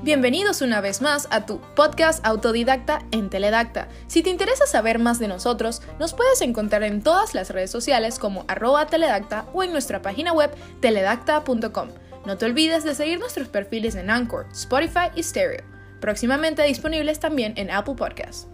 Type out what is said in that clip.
Bienvenidos una vez más a tu podcast autodidacta en Teledacta. Si te interesa saber más de nosotros, nos puedes encontrar en todas las redes sociales como arroba teledacta o en nuestra página web teledacta.com. No te olvides de seguir nuestros perfiles en Anchor, Spotify y Stereo, próximamente disponibles también en Apple Podcasts.